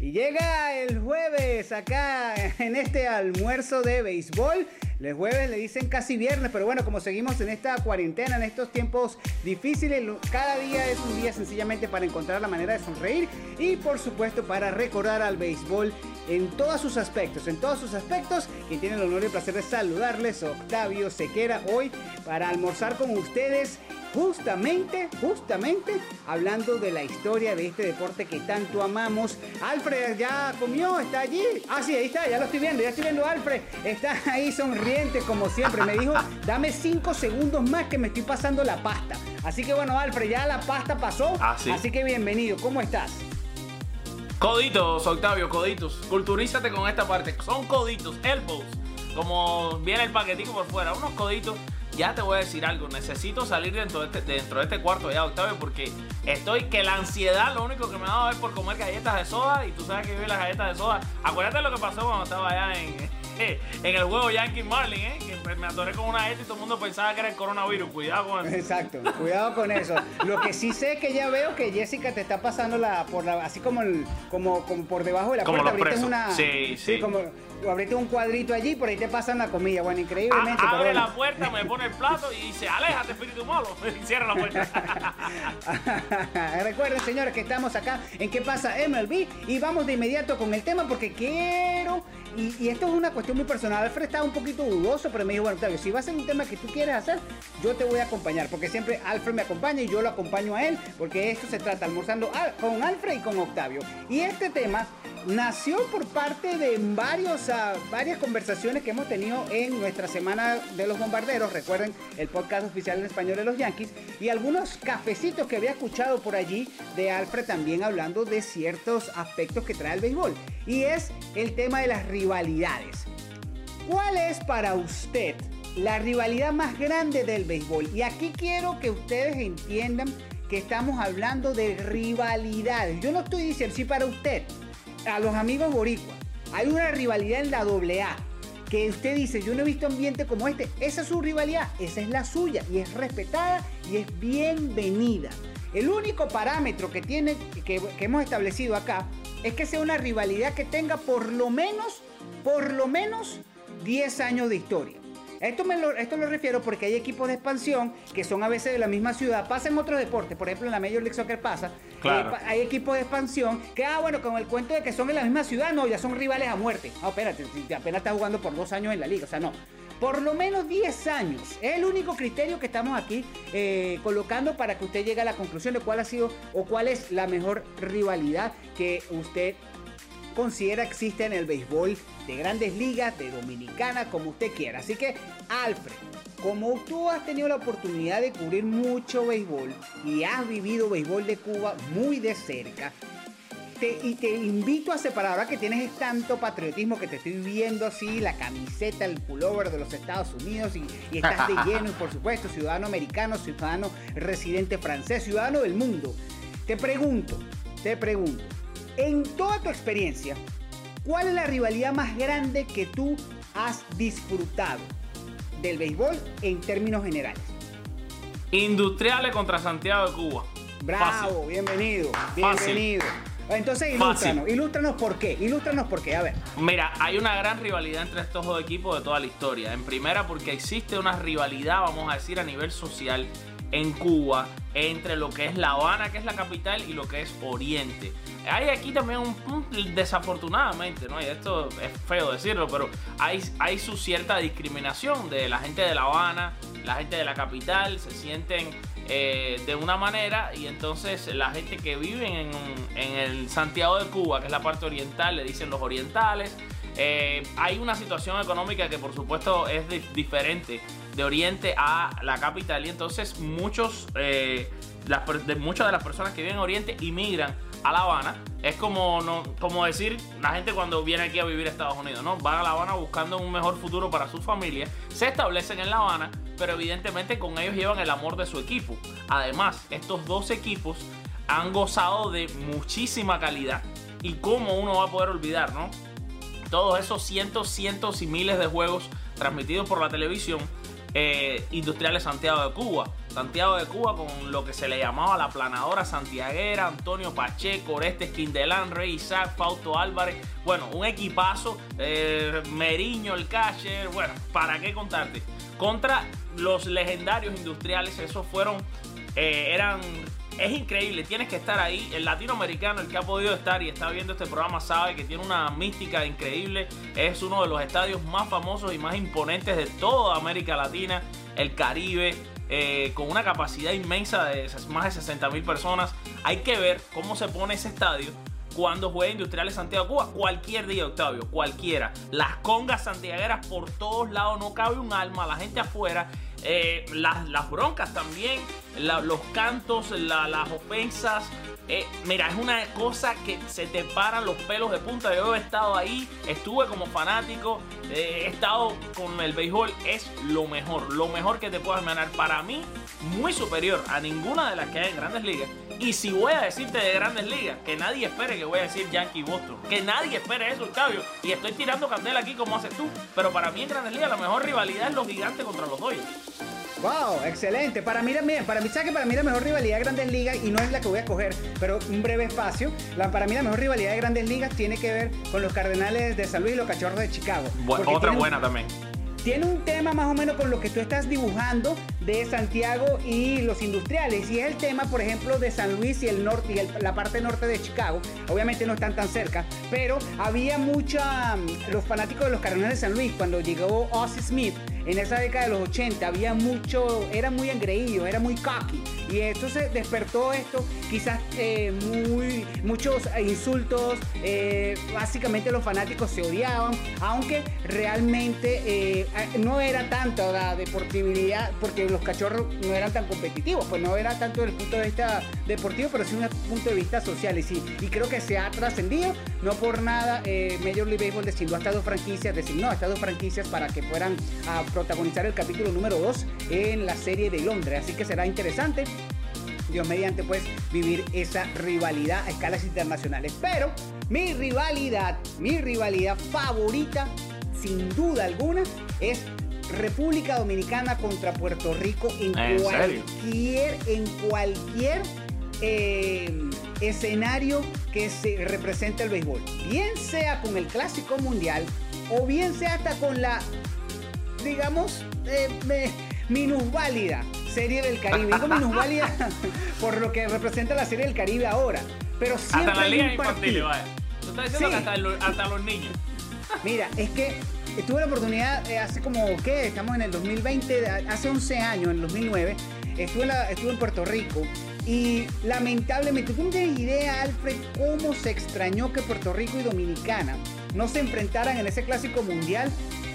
Y llega el jueves acá en este almuerzo de béisbol. El jueves le dicen casi viernes, pero bueno, como seguimos en esta cuarentena, en estos tiempos difíciles, cada día es un día sencillamente para encontrar la manera de sonreír y por supuesto para recordar al béisbol en todos sus aspectos, en todos sus aspectos. Quien tiene el honor y el placer de saludarles, Octavio Sequera, hoy para almorzar con ustedes justamente, justamente hablando de la historia de este deporte que tanto amamos. Alfred ya comió, está allí. Ah, sí, ahí está, ya lo estoy viendo, ya estoy viendo a Alfred. Está ahí sonriente como siempre. Me dijo, dame cinco segundos más que me estoy pasando la pasta. Así que bueno, Alfred, ya la pasta pasó. Ah, sí. Así que bienvenido, ¿cómo estás? Coditos, Octavio, coditos. Culturízate con esta parte. Son coditos, elbows. Como viene el paquetico por fuera, unos coditos ya te voy a decir algo, necesito salir dentro de este, dentro de este cuarto ya, Octavio, porque estoy que la ansiedad lo único que me ha dado es por comer galletas de soda y tú sabes que vive las galletas de soda. Acuérdate lo que pasó cuando estaba allá en, en el juego Yankee Marlin, ¿eh? que me atoré con una galleta y todo el mundo pensaba que era el coronavirus. Cuidado con eso. Exacto, cuidado con eso. Lo que sí sé que ya veo que Jessica te está pasando la, por la, así como, el, como, como por debajo de la como puerta. Los una, sí, sí. sí como, abriste un cuadrito allí, por ahí te pasan la comida. Bueno, increíblemente. abre la puerta, me pone el plato y dice, aléjate, espíritu malo. Y cierra la puerta. Recuerden, señores, que estamos acá en ¿Qué pasa MLB? Y vamos de inmediato con el tema porque quiero, y, esto es una cuestión muy personal, Alfred estaba un poquito dudoso, pero me dijo, bueno, Octavio, si va a ser un tema que tú quieres hacer, yo te voy a acompañar, porque siempre Alfred me acompaña y yo lo acompaño a él, porque esto se trata almorzando con Alfred y con Octavio. Y este tema nació por parte de varios, uh, varias conversaciones que hemos tenido en nuestra semana de los bombarderos. Recuerden el podcast oficial en español de los Yankees y algunos cafecitos que había escuchado por allí de Alfred también hablando de ciertos aspectos que trae el béisbol. Y es el tema de las rivalidades. ¿Cuál es para usted la rivalidad más grande del béisbol? Y aquí quiero que ustedes entiendan que estamos hablando de rivalidades. Yo no estoy diciendo si para usted a los amigos boricuas, hay una rivalidad en la AA que usted dice, yo no he visto ambiente como este, esa es su rivalidad, esa es la suya y es respetada y es bienvenida. El único parámetro que tiene que, que hemos establecido acá es que sea una rivalidad que tenga por lo menos, por lo menos 10 años de historia. Esto, me lo, esto lo refiero porque hay equipos de expansión que son a veces de la misma ciudad. Pasa en otros deportes, por ejemplo en la Major League Soccer pasa. Claro. hay equipos de expansión que, ah, bueno, con el cuento de que son en la misma ciudad, no, ya son rivales a muerte. No, espérate, apenas está jugando por dos años en la liga, o sea, no. Por lo menos 10 años. Es el único criterio que estamos aquí eh, colocando para que usted llegue a la conclusión de cuál ha sido o cuál es la mejor rivalidad que usted considera existe en el béisbol de grandes ligas, de dominicana, como usted quiera. Así que, Alfred, como tú has tenido la oportunidad de cubrir mucho béisbol y has vivido béisbol de Cuba muy de cerca, y te invito a separar, ahora que tienes tanto patriotismo que te estoy viendo así, la camiseta, el pullover de los Estados Unidos y, y estás de lleno, y por supuesto, ciudadano americano, ciudadano residente francés, ciudadano del mundo. Te pregunto, te pregunto, en toda tu experiencia, ¿cuál es la rivalidad más grande que tú has disfrutado del béisbol en términos generales? Industriales contra Santiago de Cuba. Bravo, bienvenido, bienvenido. Entonces, ilústranos, ilústranos por qué, ilústranos por qué, a ver. Mira, hay una gran rivalidad entre estos dos equipos de toda la historia. En primera, porque existe una rivalidad, vamos a decir, a nivel social en Cuba entre lo que es La Habana, que es la capital, y lo que es Oriente. Hay aquí también un, desafortunadamente, ¿no? Y esto es feo decirlo, pero hay, hay su cierta discriminación de la gente de La Habana, la gente de la capital, se sienten eh, de una manera y entonces la gente que vive en, en, el Santiago de Cuba, que es la parte oriental, le dicen los orientales. Eh, hay una situación económica que por supuesto es diferente de Oriente a la capital y entonces muchos, eh, de, muchas de las personas que viven en Oriente inmigran a La Habana. Es como, no, como decir la gente cuando viene aquí a vivir a Estados Unidos, ¿no? Van a La Habana buscando un mejor futuro para su familia, se establecen en La Habana, pero evidentemente con ellos llevan el amor de su equipo. Además, estos dos equipos han gozado de muchísima calidad. Y cómo uno va a poder olvidar, ¿no? Todos esos cientos, cientos y miles de juegos transmitidos por la televisión eh, industriales Santiago de Cuba. Santiago de Cuba con lo que se le llamaba la planadora santiaguera, Antonio Pacheco, Orestes Quindelán, Rey Isaac, Fausto Álvarez, bueno, un equipazo, eh, Meriño, el catcher, bueno, ¿para qué contarte? Contra los legendarios industriales, esos fueron, eh, eran es increíble, tienes que estar ahí. El latinoamericano, el que ha podido estar y está viendo este programa, sabe que tiene una mística increíble. Es uno de los estadios más famosos y más imponentes de toda América Latina, el Caribe. Eh, con una capacidad inmensa de más de 60 mil personas. Hay que ver cómo se pone ese estadio cuando juega Industriales Santiago Cuba. Cualquier día, Octavio, cualquiera. Las congas santiagueras por todos lados, no cabe un alma, la gente afuera. Eh, las, las, broncas también, los cantos, las ofensas. Eh, mira, es una cosa que se te paran los pelos de punta. Yo he estado ahí, estuve como fanático, eh, he estado con el béisbol. Es lo mejor, lo mejor que te puedas ganar. Para mí, muy superior a ninguna de las que hay en grandes ligas. Y si voy a decirte de grandes ligas, que nadie espere que voy a decir Yankee Boston. Que nadie espere eso, Octavio. Y estoy tirando candela aquí como haces tú. Pero para mí en grandes ligas la mejor rivalidad es los gigantes contra los Dodgers. Wow, excelente. Para mí, para mí, ¿sabes que para mí la mejor rivalidad de Grandes Ligas, y no es la que voy a escoger, pero un breve espacio, la, para mí la mejor rivalidad de Grandes Ligas tiene que ver con los Cardenales de San Luis y los Cachorros de Chicago. otra buena también tiene un tema más o menos con lo que tú estás dibujando de Santiago y los industriales. Y es el tema, por ejemplo, de San Luis y el norte y la parte norte de Chicago. Obviamente no están tan cerca, pero había mucha. Los fanáticos de los Cardenales de San Luis, cuando llegó Ozzy Smith, en esa década de los 80 había mucho, era muy engreído, era muy cocky. Y esto se despertó esto, quizás eh, muy, muchos insultos, eh, básicamente los fanáticos se odiaban, aunque realmente eh, no era tanto la deportividad, porque los cachorros no eran tan competitivos, pues no era tanto desde el punto de vista deportivo, pero sí desde el punto de vista social. Y, sí, y creo que se ha trascendido, no por nada, Major League Baseball designó a estas dos franquicias, designó a dos franquicias para que fueran a protagonizar el capítulo número 2 en la serie de Londres. Así que será interesante. Dios mediante, pues, vivir esa rivalidad a escalas internacionales. Pero mi rivalidad, mi rivalidad favorita, sin duda alguna, es República Dominicana contra Puerto Rico en, cualquier, en cualquier eh, escenario que se represente el béisbol. Bien sea con el Clásico Mundial o bien sea hasta con la digamos, eh, minusválida serie del Caribe. Digo minusválida por lo que representa la serie del Caribe ahora. Pero siempre hasta la liga infantil, vaya. Tú estás diciendo que hasta, los niños. Mira, es que tuve la oportunidad eh, hace como, ¿qué? Estamos en el 2020, hace 11 años, en el 2009, estuve en, estuve en Puerto Rico y lamentablemente, tú no tienes idea, Alfred, cómo se extrañó que Puerto Rico y Dominicana no se enfrentaran en ese clásico mundial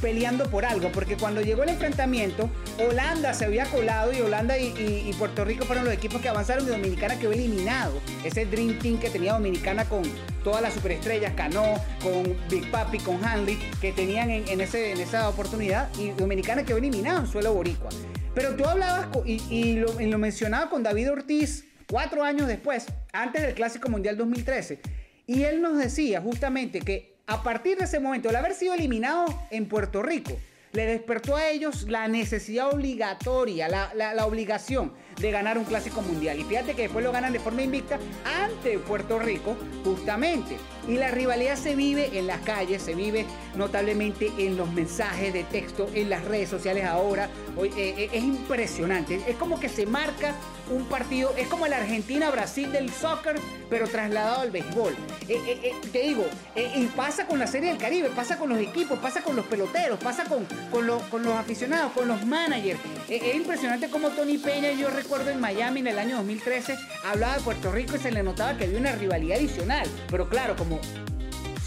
peleando por algo, porque cuando llegó el enfrentamiento, Holanda se había colado y Holanda y, Puerto Rico fueron los equipos que avanzaron y Dominicana quedó eliminado. Ese Dream Team que tenía Dominicana con todas las superestrellas, Cano, con Big Papi, con Hanley, que tenían en, ese, en esa oportunidad y Dominicana quedó eliminado en suelo boricua. Pero tú hablabas y, lo, lo con David Ortiz cuatro años después, antes del Clásico Mundial 2013, y él nos decía justamente que a partir de ese momento, el haber sido eliminado en Puerto Rico, le despertó a ellos la necesidad obligatoria, la, obligación de ganar un clásico mundial. Y fíjate que después lo ganan de forma invicta ante Puerto Rico, justamente. Y la rivalidad se vive en las calles, se vive notablemente en los mensajes de texto, en las redes sociales ahora. Eh, eh, es impresionante. Es como que se marca un partido, es como el Argentina-Brasil del soccer, pero trasladado al béisbol. Eh, te digo, y pasa con la Serie del Caribe, pasa con los equipos, pasa con los peloteros, pasa con, con, con los aficionados, con los managers. es impresionante como Tony Peña, yo recuerdo en Miami en el año 2013, hablaba de Puerto Rico y se le notaba que había una rivalidad adicional. Pero claro, como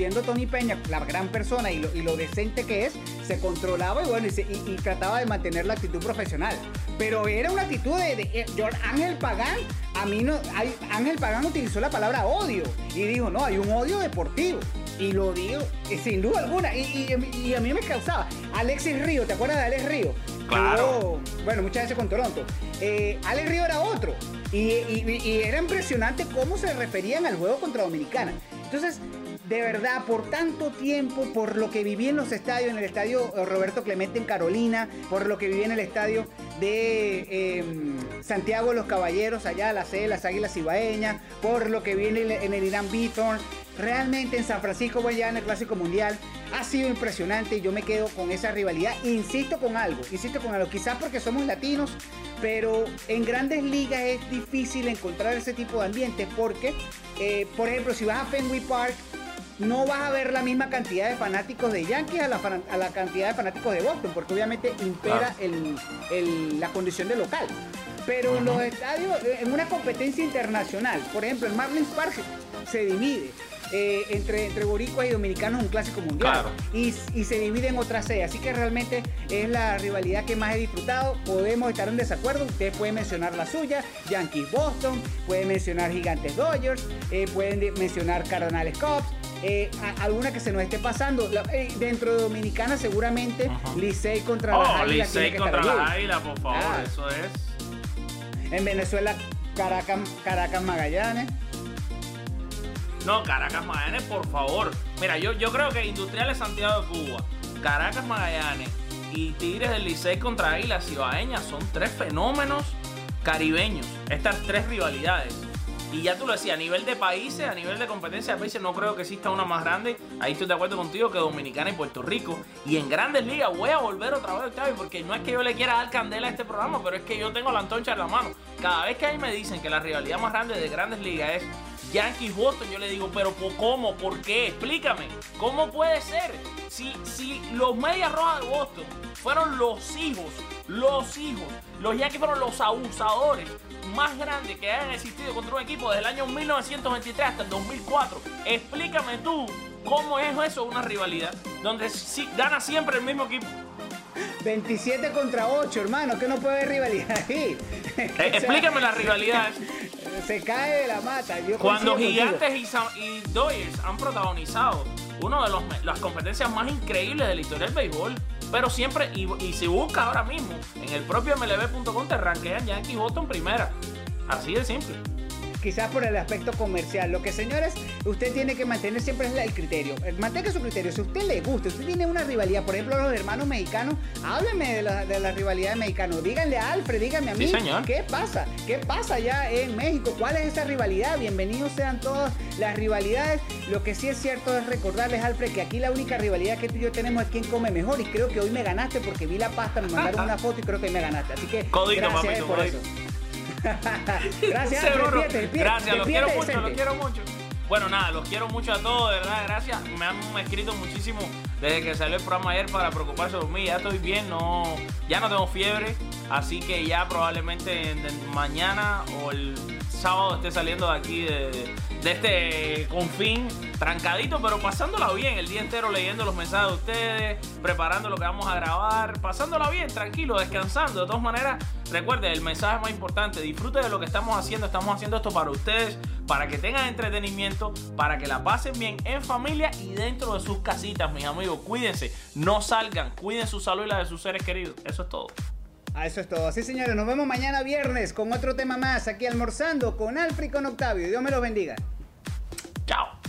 siendo Tony Peña la gran persona y lo, decente que es, se controlaba y bueno, y, trataba de mantener la actitud profesional. Pero era una actitud de, eh, Ángel Pagán, a mí no, Ángel Pagán utilizó la palabra odio y dijo, no, hay un odio deportivo. Y lo digo, eh, sin duda alguna. Y, a mí me causaba. Alexis Río, ¿te acuerdas de Alex Río? Claro. bueno, muchas veces con Toronto. Eh, Alex Río era otro. Y, y, era impresionante cómo se referían al juego contra Dominicana. Entonces, de verdad, por tanto tiempo, por lo que viví en los estadios, en el estadio Roberto Clemente en Carolina, por lo que viví en el estadio de em, Santiago de los Caballeros, allá la de las Águilas Ibaeñas, por lo que viene en el, Irán Beaton, realmente en San Francisco, en el Clásico Mundial, ha sido impresionante y yo me quedo con esa rivalidad. Insisto con algo, insisto con algo, quizás porque somos latinos, pero en grandes ligas es difícil encontrar ese tipo de ambiente porque, eh, por ejemplo, si vas a Fenway Park, no vas a ver la misma cantidad de fanáticos de Yankees a la, cantidad de fanáticos de Boston, porque obviamente impera la condición de local. Pero en los estadios, en una competencia internacional, por ejemplo, el Marlins Park se divide. Eh, entre, entre boricuas y dominicanos un clásico mundial. Y, se divide en otras sedes. Así que realmente es la rivalidad que más he disfrutado. Podemos estar en desacuerdo. Ustedes pueden mencionar la suya, Yankees Boston, pueden mencionar Gigantes Dodgers, eh, pueden mencionar Cardenales Cubs. Eh, alguna que se nos esté pasando. Eh, dentro de Dominicana seguramente Licey contra oh, las Águilas. Licey contra las Águilas, por favor, ah. eso es. En Venezuela, Caracas, Caracas Magallanes. No, Caracas Magallanes, por favor. Mira, yo, yo creo que Industriales Santiago de Cuba, Caracas Magallanes y Tigres del Licey contra Águilas Ibaeñas son tres fenómenos caribeños. Estas tres rivalidades. Y ya tú lo decías, a nivel de países, a nivel de competencia de países, no creo que exista una más grande. Ahí estoy de acuerdo contigo que Dominicana y Puerto Rico. Y en grandes ligas voy a volver otra vez, Octavio, porque no es que yo le quiera dar candela a este programa, pero es que yo tengo la antorcha en la mano. Cada vez que ahí me dicen que la rivalidad más grande de grandes ligas es Yankees Boston, yo le digo, pero ¿cómo? ¿Por qué? Explícame. ¿Cómo puede ser? Si, si los Medias Rojas de Boston fueron los hijos, los hijos, los Yankees fueron los abusadores más grandes que hayan existido contra un equipo desde el año 1923 hasta el 2004. Explícame tú cómo es eso una rivalidad donde si, gana siempre el mismo equipo. 27 contra 8, hermano, que no puede haber rivalidad ahí. Eh, explícame la rivalidad. Se cae de la mata. Cuando Gigantes y, y Dodgers han protagonizado una de las competencias más increíbles de la historia del béisbol. Pero siempre, y, y si buscas ahora mismo, en el propio MLB.com te rankean Yankee Boston primera. Así de simple quizás por el aspecto comercial. Lo que, señores, usted tiene que mantener siempre es el criterio. Eh, mantenga su criterio. Si a usted le gusta, usted tiene una rivalidad, por ejemplo, los hermanos mexicanos, hábleme de la, de la rivalidad mexicana. Díganle a Alfred, díganme a mí. ¿Qué pasa? ¿Qué pasa allá en México? ¿Cuál es esa rivalidad? Bienvenidos sean todas las rivalidades. Lo que sí es cierto es recordarles, Alfred, que aquí la única rivalidad que tú y yo tenemos es quién come mejor. Y creo que hoy me ganaste porque vi la pasta, me mandaron una foto y creo que me ganaste. Así que gracias por eso. Gracias, Gracias, los quiero mucho, los quiero mucho. Bueno, nada, los quiero mucho a todos, de verdad, gracias. Me han escrito muchísimo desde que salió el programa ayer para preocuparse por mí. Ya estoy bien, no, ya no tengo fiebre, así que ya probablemente mañana o el sábado esté saliendo de aquí de, de este confín trancadito, pero pasándola bien el día entero leyendo los mensajes de ustedes, preparando lo que vamos a grabar, pasándola bien, tranquilo, descansando. De todas maneras, recuerde, el mensaje más importante, disfrute de lo que estamos haciendo, estamos haciendo esto para ustedes, para que tengan entretenimiento, para que la pasen bien en familia y dentro de sus casitas, mis amigos. Cuídense, no salgan, cuiden su salud y la de sus seres queridos. Eso es todo. Ah, eso es todo. Así señores, nos vemos mañana viernes con otro tema más aquí almorzando con Alfred y con Octavio. Dios me los bendiga. Chao.